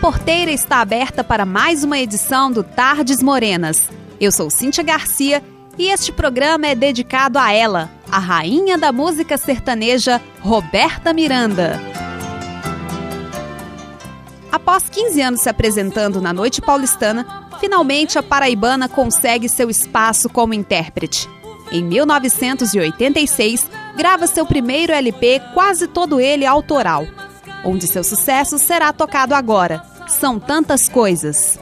porteira está aberta para mais uma edição do Tardes Morenas. Eu sou Cíntia Garcia e este programa é dedicado a ela, a rainha da música sertaneja, Roberta Miranda. Após 15 anos se apresentando na Noite Paulistana, finalmente a paraibana consegue seu espaço como intérprete. Em 1986, grava seu primeiro LP, quase todo ele autoral, onde seu sucesso será tocado agora. São tantas coisas.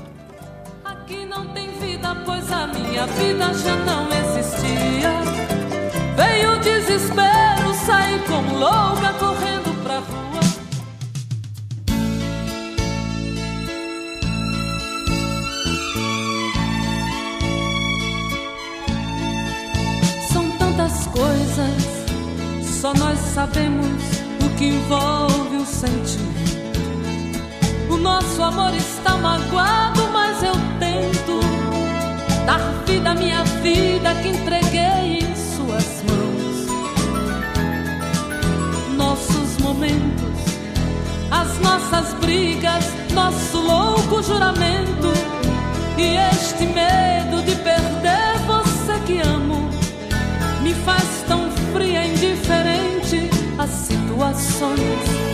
Aqui não tem vida, pois a minha vida já não existia. Veio o desespero, saí como louca correndo pra rua. São tantas coisas, só nós sabemos que envolve o sentimento. O nosso amor está magoado, mas eu tento dar vida à minha vida que entreguei em suas mãos. Nossos momentos, as nossas brigas, nosso louco juramento e este medo de perder você que amo me faz tão fria e indiferente situações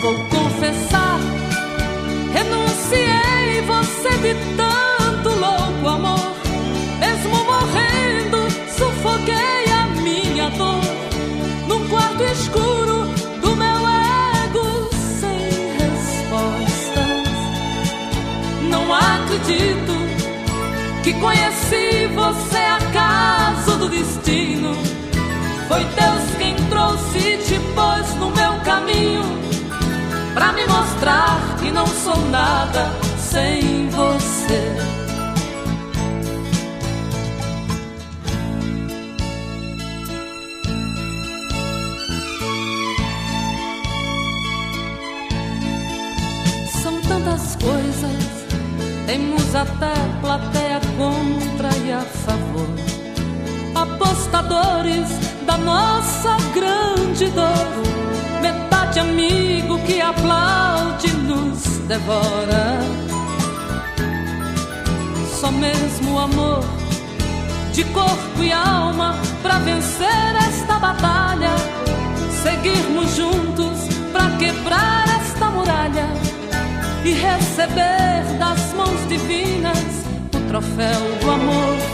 vou confessar. Renunciei você de tanto louco amor. Mesmo morrendo, sufoquei a minha dor. Num quarto escuro do meu ego sem respostas. Não acredito que conheci você sou nada sem você. São tantas coisas, temos até plateia contra e a favor. Apostadores da nossa grande dor amigo que aplaude nos devora. Só mesmo amor de corpo e alma para vencer esta batalha. Seguirmos juntos para quebrar esta muralha e receber das mãos divinas o troféu do amor.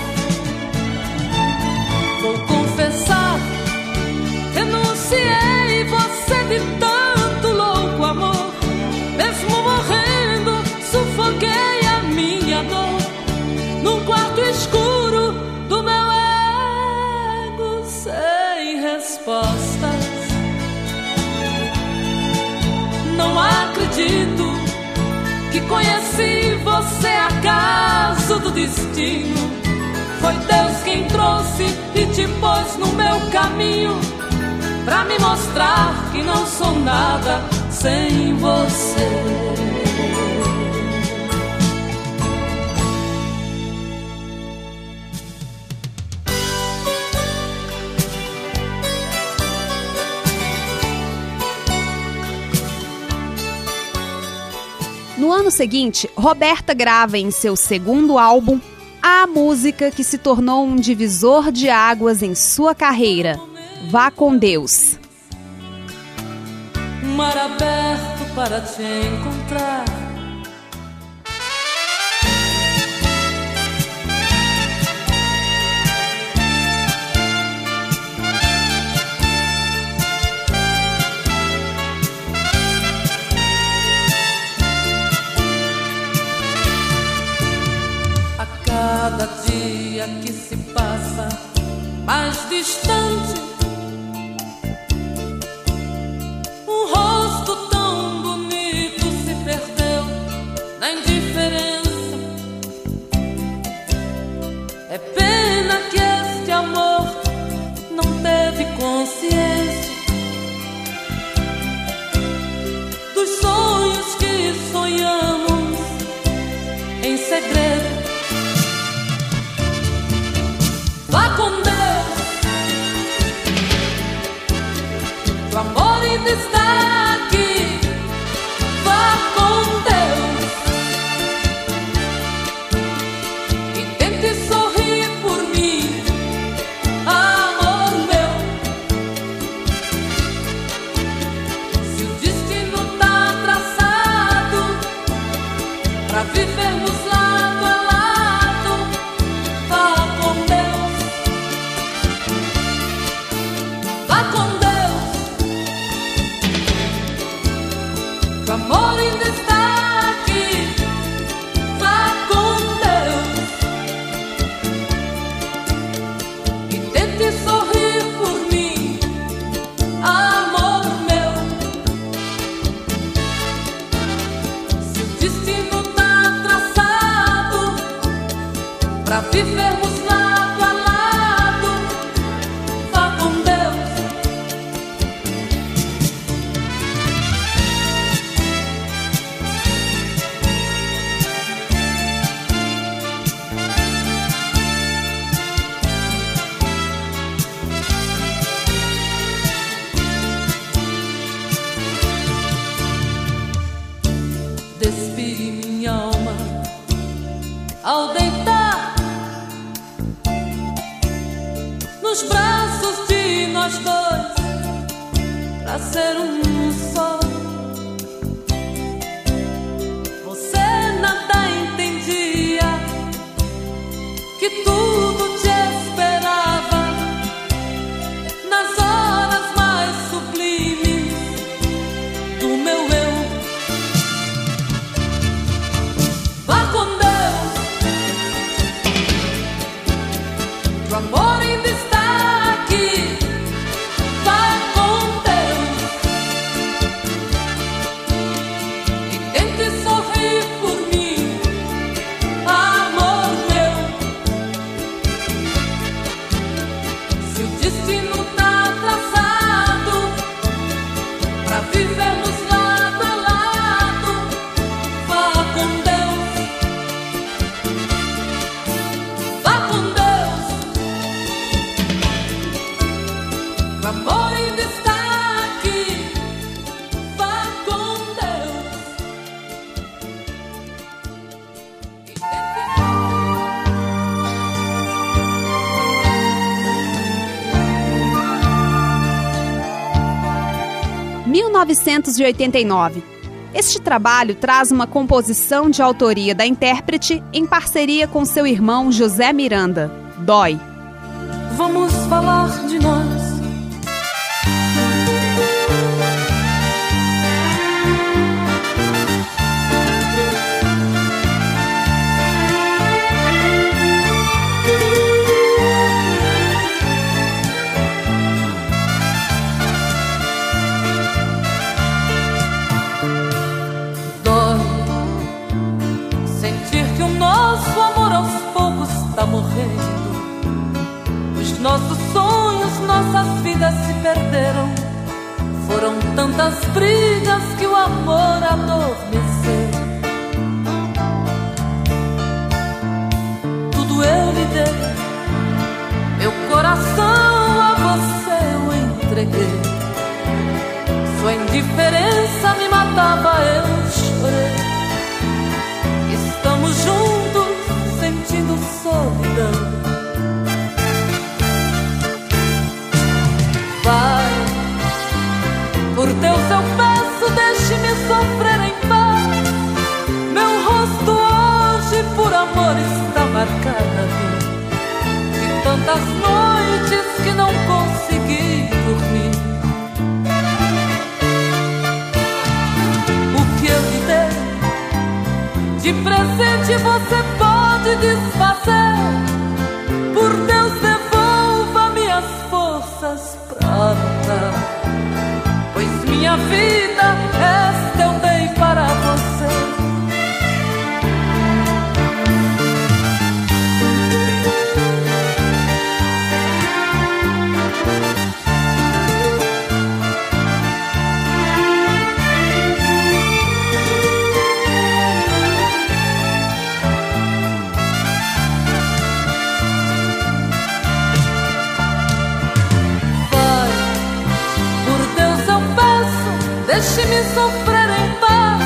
Destino. Foi Deus quem trouxe e te pôs no meu caminho pra me mostrar que não sou nada sem você. Ano seguinte, Roberta grava em seu segundo álbum a música que se tornou um divisor de águas em sua carreira, Vá com Deus. Mar aberto para te encontrar. Cada dia que se passa mais distante 1989. Este trabalho traz uma composição de autoria da intérprete em parceria com seu irmão José Miranda. Dói. Vamos falar de nós. Presente você pode desfazer. Por Deus, devolva minhas forças pra lutar. Pois minha vida, esta sofrer em paz.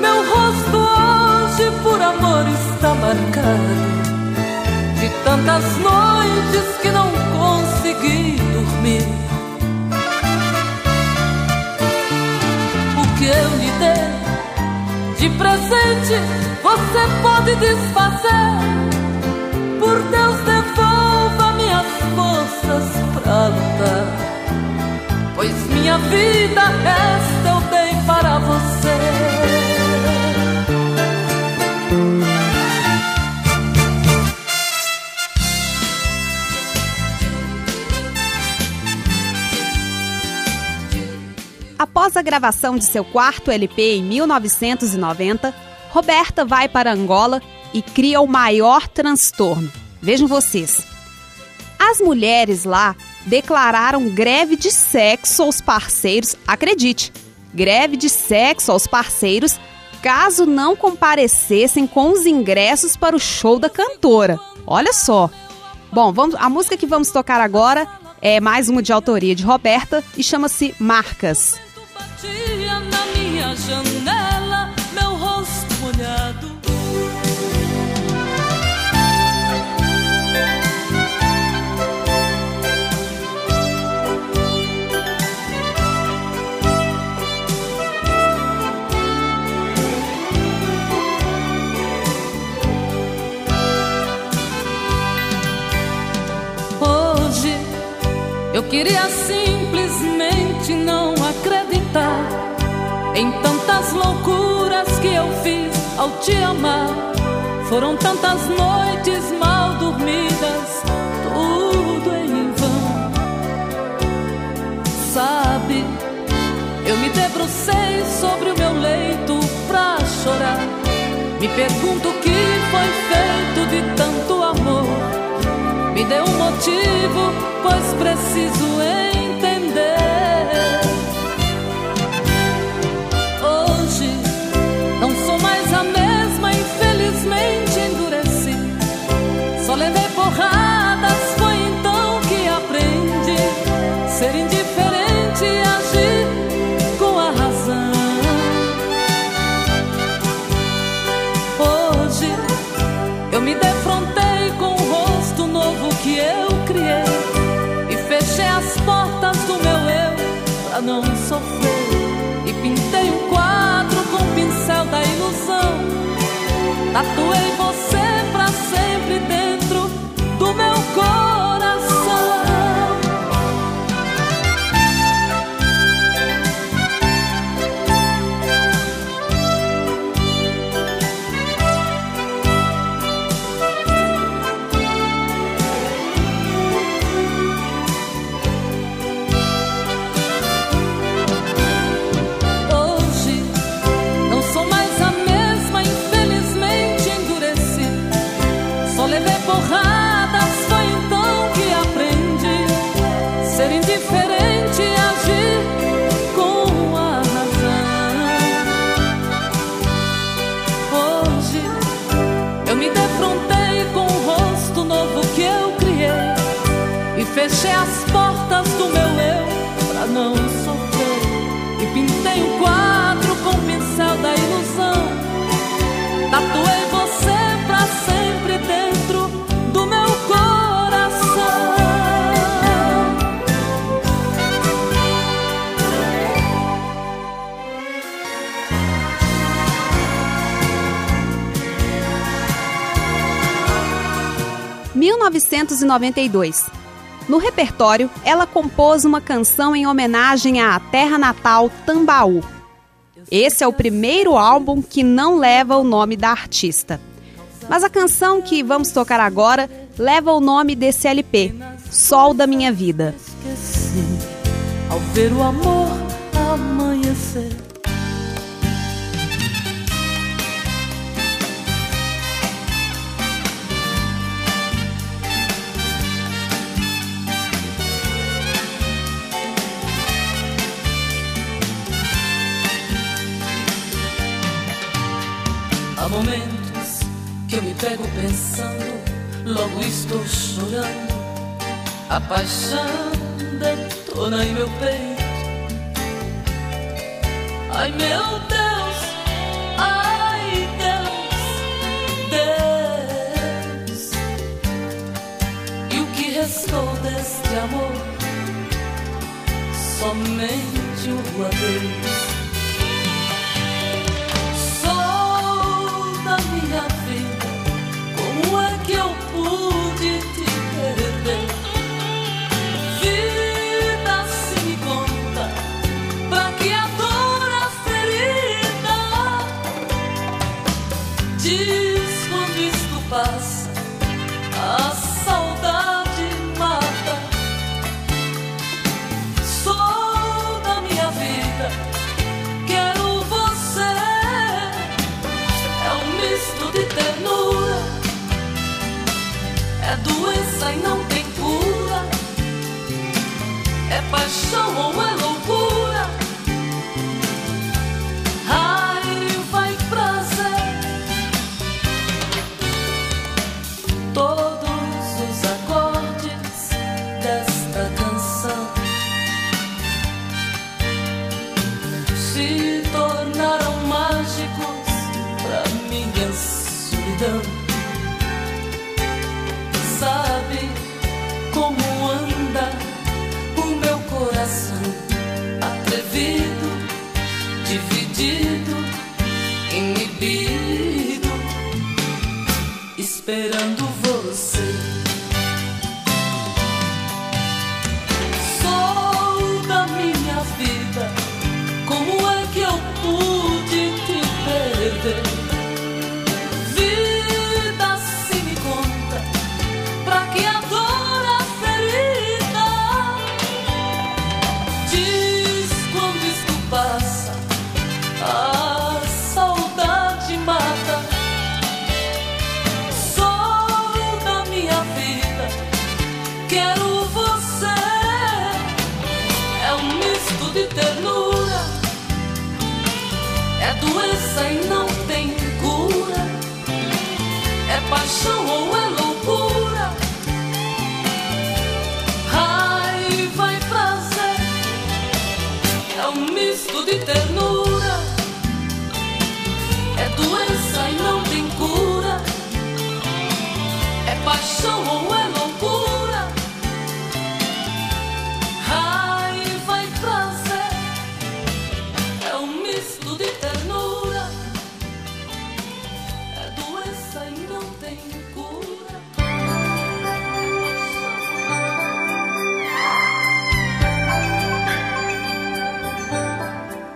Meu rosto hoje por amor está marcado de tantas noites que não consegui dormir. O que eu lhe dei de presente você pode desfazer. Por Deus, devolva minha vida, esta eu dei para você. Após a gravação de seu quarto LP em 1990, Roberta vai para Angola e cria o maior transtorno. Vejam vocês. As mulheres lá declararam greve de sexo aos parceiros, acredite, greve de sexo aos parceiros caso não comparecessem com os ingressos para o show da cantora. Olha só. Bom, vamos, a música que vamos tocar agora é mais uma de autoria de Roberta e chama-se Marcas. na minha janela, meu rosto molhado. Eu queria simplesmente não acreditar em tantas loucuras que eu fiz ao te amar. Foram tantas noites mal dormidas, tudo em vão. Sabe, eu me debrucei sobre o meu leito pra chorar. Me pergunto o que foi feito de tanto motivo, pois preciso entender. Tatuei você 1992. No repertório, ela compôs uma canção em homenagem à terra natal Tambaú. Esse é o primeiro álbum que não leva o nome da artista. Mas a canção que vamos tocar agora leva o nome desse LP, Sol da Minha Vida. Ao ver o amor amanhecer. Estou chorando. A paixão detona em meu peito. Ai meu Deus, ai Deus, Deus. E o que restou deste amor? Somente o adeus. Doença e não tem cura. É paixão ou é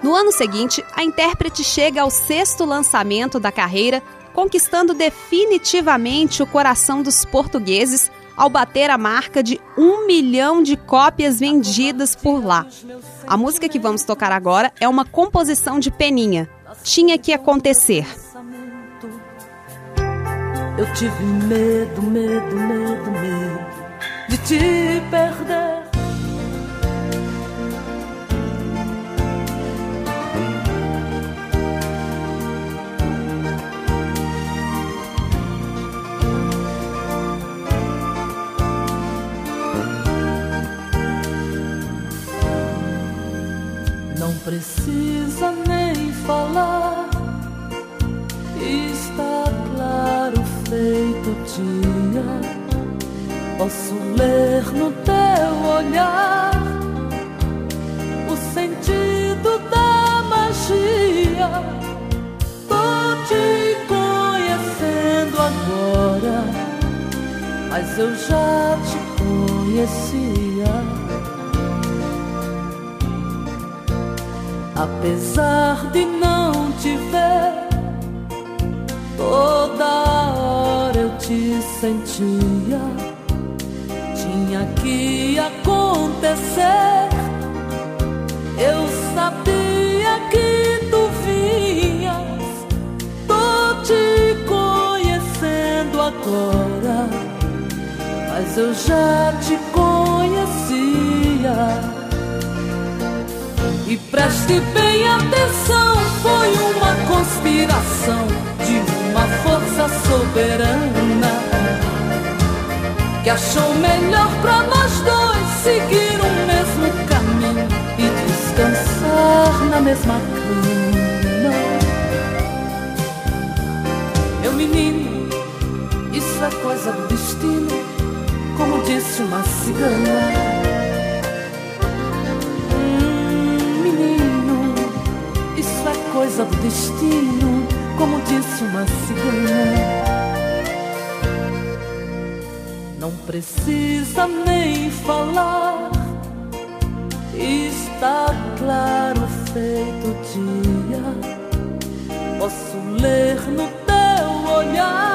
No ano seguinte, a intérprete chega ao sexto lançamento da carreira, conquistando definitivamente o coração dos portugueses ao bater a marca de um milhão de cópias vendidas por lá. A música que vamos tocar agora é uma composição de Peninha. Tinha que acontecer. Eu tive medo, medo, medo, medo de te perder. Precisa nem falar, está claro feito dia. Posso ler no teu olhar o sentido da magia. Tô te conhecendo agora, mas eu já te conhecia. Apesar de não te ver, toda hora eu te sentia. Tinha que acontecer. Eu sabia que tu vinhas. Tô te conhecendo agora, mas eu já te conhecia. Preste bem atenção, foi uma conspiração de uma força soberana que achou melhor pra nós dois do destino, como disse uma cigana. Não precisa nem falar, está claro feito dia. Posso ler no teu olhar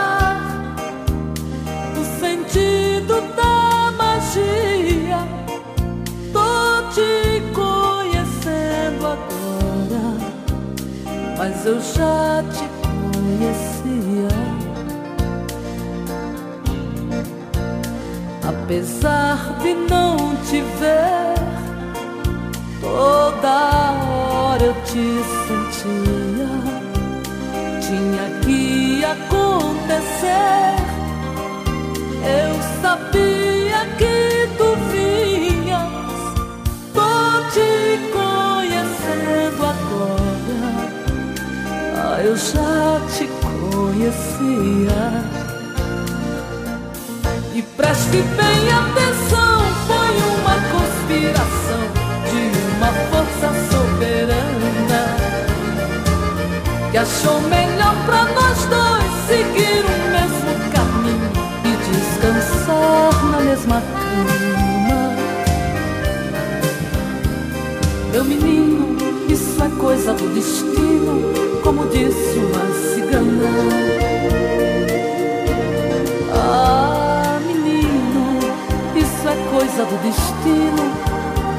eu já te conhecia. Apesar de não te ver, toda hora eu te sentia. Tinha que acontecer. Eu sabia conhecia. E preste bem atenção, foi uma conspiração de uma força soberana que achou melhor pra nós dois seguir o mesmo caminho e descansar na mesma cama. Meu menino, coisa do destino, como disse uma cigana. Ah, menino, isso é coisa do destino,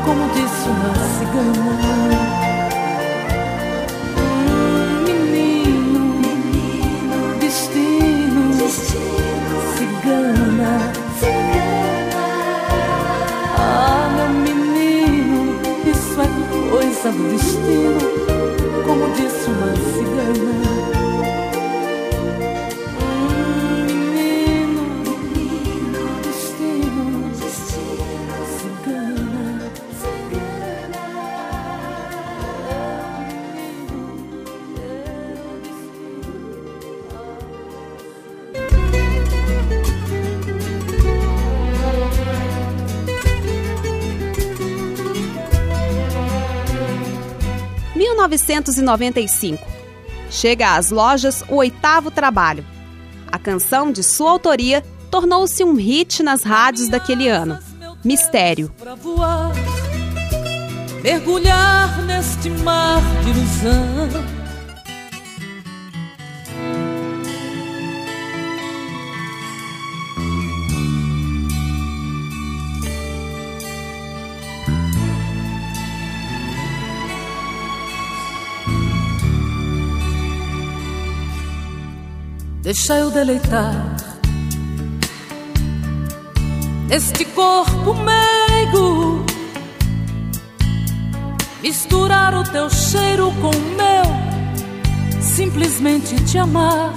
como disse uma cigana. Do destino, como disse uma cigana. 1995. Chega às lojas o oitavo trabalho. A canção de sua autoria tornou-se um hit nas rádios daquele ano. Mistério. Mergulhar neste mar de ilusão Deixa eu deleitar. Neste corpo meigo, misturar o teu cheiro com o meu, simplesmente te amar.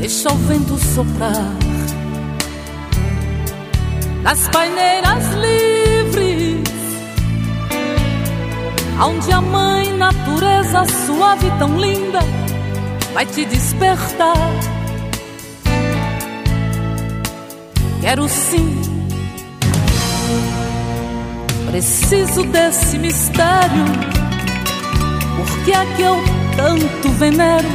Deixa o vento soprar. Nas paineiras livres, onde a mãe natureza suave tão linda vai te despertar. Quero sim, preciso desse mistério, porque é que eu tanto venero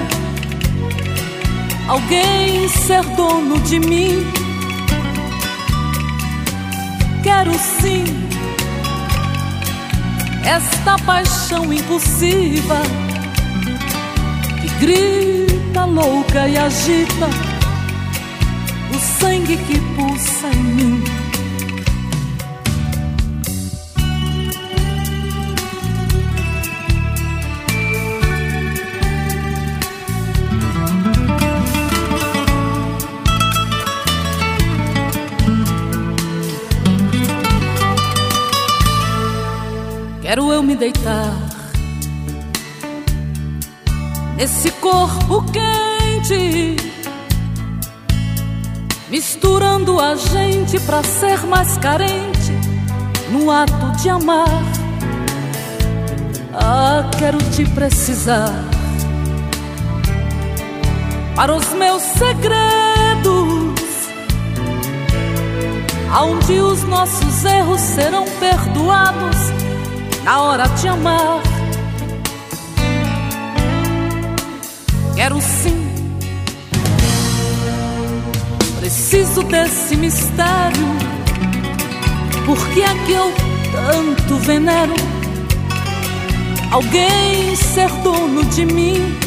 alguém ser dono de mim. Quero sim esta paixão impulsiva grita louca e agita o sangue que pulsa em mim. Quero eu me deitar esse corpo quente, misturando a gente pra ser mais carente no ato de amar. Ah, quero te precisar para os meus segredos, aonde os nossos erros serão perdoados na hora de amar. Quero sim. Preciso desse mistério. Porque é que eu tanto venero alguém ser dono de mim?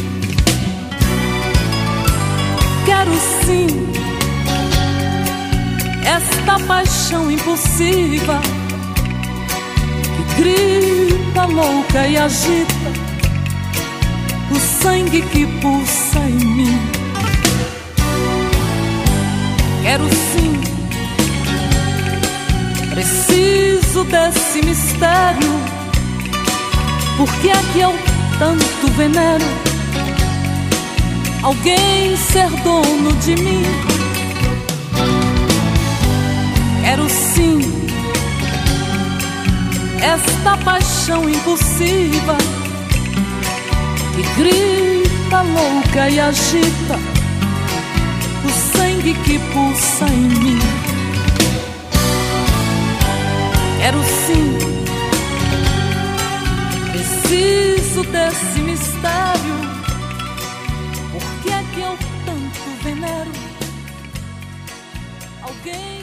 Quero sim esta paixão impulsiva que grita louca e agita sangue que pulsa em mim. Quero sim, preciso desse mistério, porque é que eu tanto venero alguém ser dono de mim. Quero sim esta paixão impulsiva que grita louca e agita o sangue que pulsa em mim. Quero sim, preciso desse mistério. Por que é que eu tanto venero alguém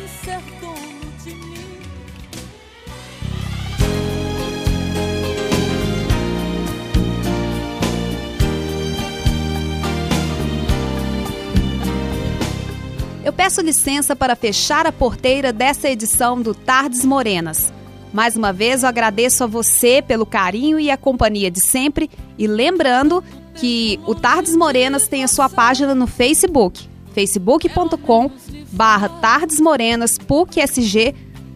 Eu peço licença para fechar a porteira dessa edição do Tardes Morenas. Mais uma vez eu agradeço a você pelo carinho e a companhia de sempre e lembrando que o Tardes Morenas tem a sua página no Facebook, facebook.com barra Tardes Morenas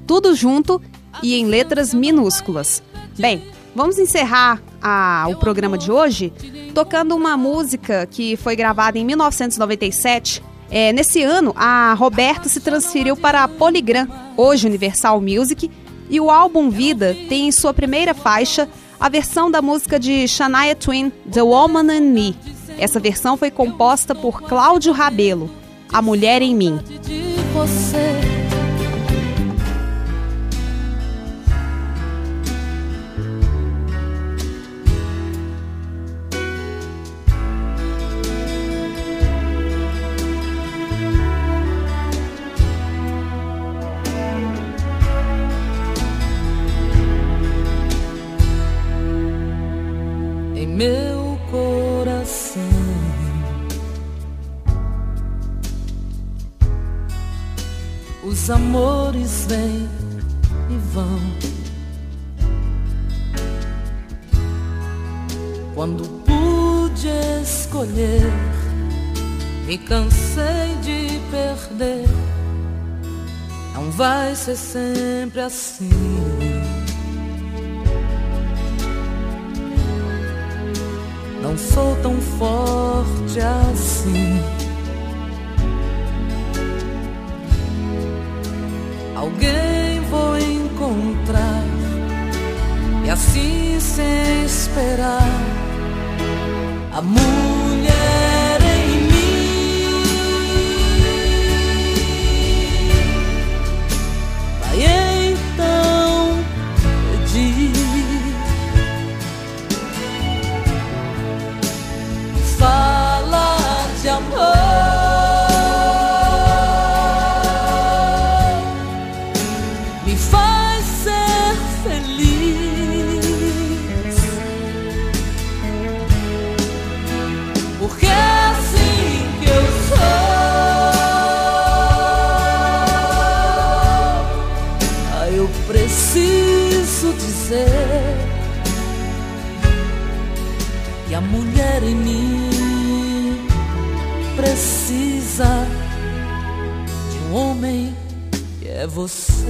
tudo junto e em letras minúsculas. Bem, vamos encerrar a, o programa de hoje tocando uma música que foi gravada em 1997 é, nesse ano, a Roberta se transferiu para a Polygram, hoje Universal Music, e o álbum Vida tem em sua primeira faixa a versão da música de Shania Twain, The Woman in Me. Essa versão foi composta por Cláudio Rabelo, A Mulher em Mim. Os amores vêm e vão. Quando pude escolher, me cansei de perder. Não vai ser sempre assim. Não sou tão forte assim. Alguém vou encontrar e assim sem esperar. A mulher que a mulher em mim precisa de um homem que é você.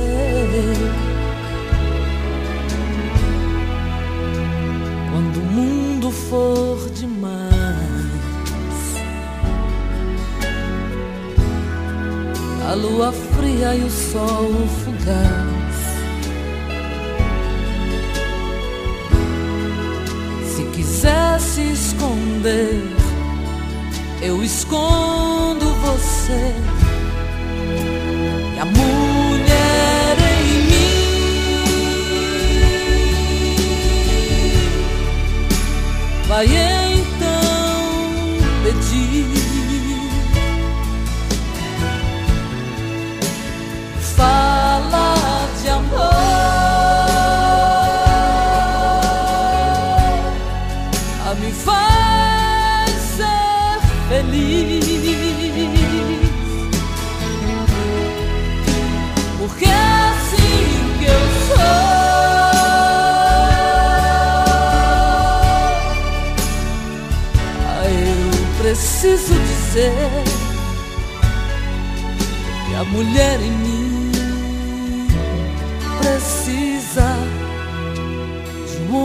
Quando o mundo for demais, a lua fria e o sol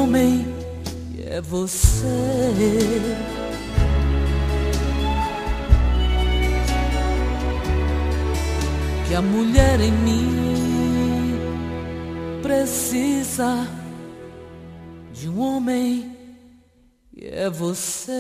homem que é você. que a mulher em mim precisa de um homem e é você.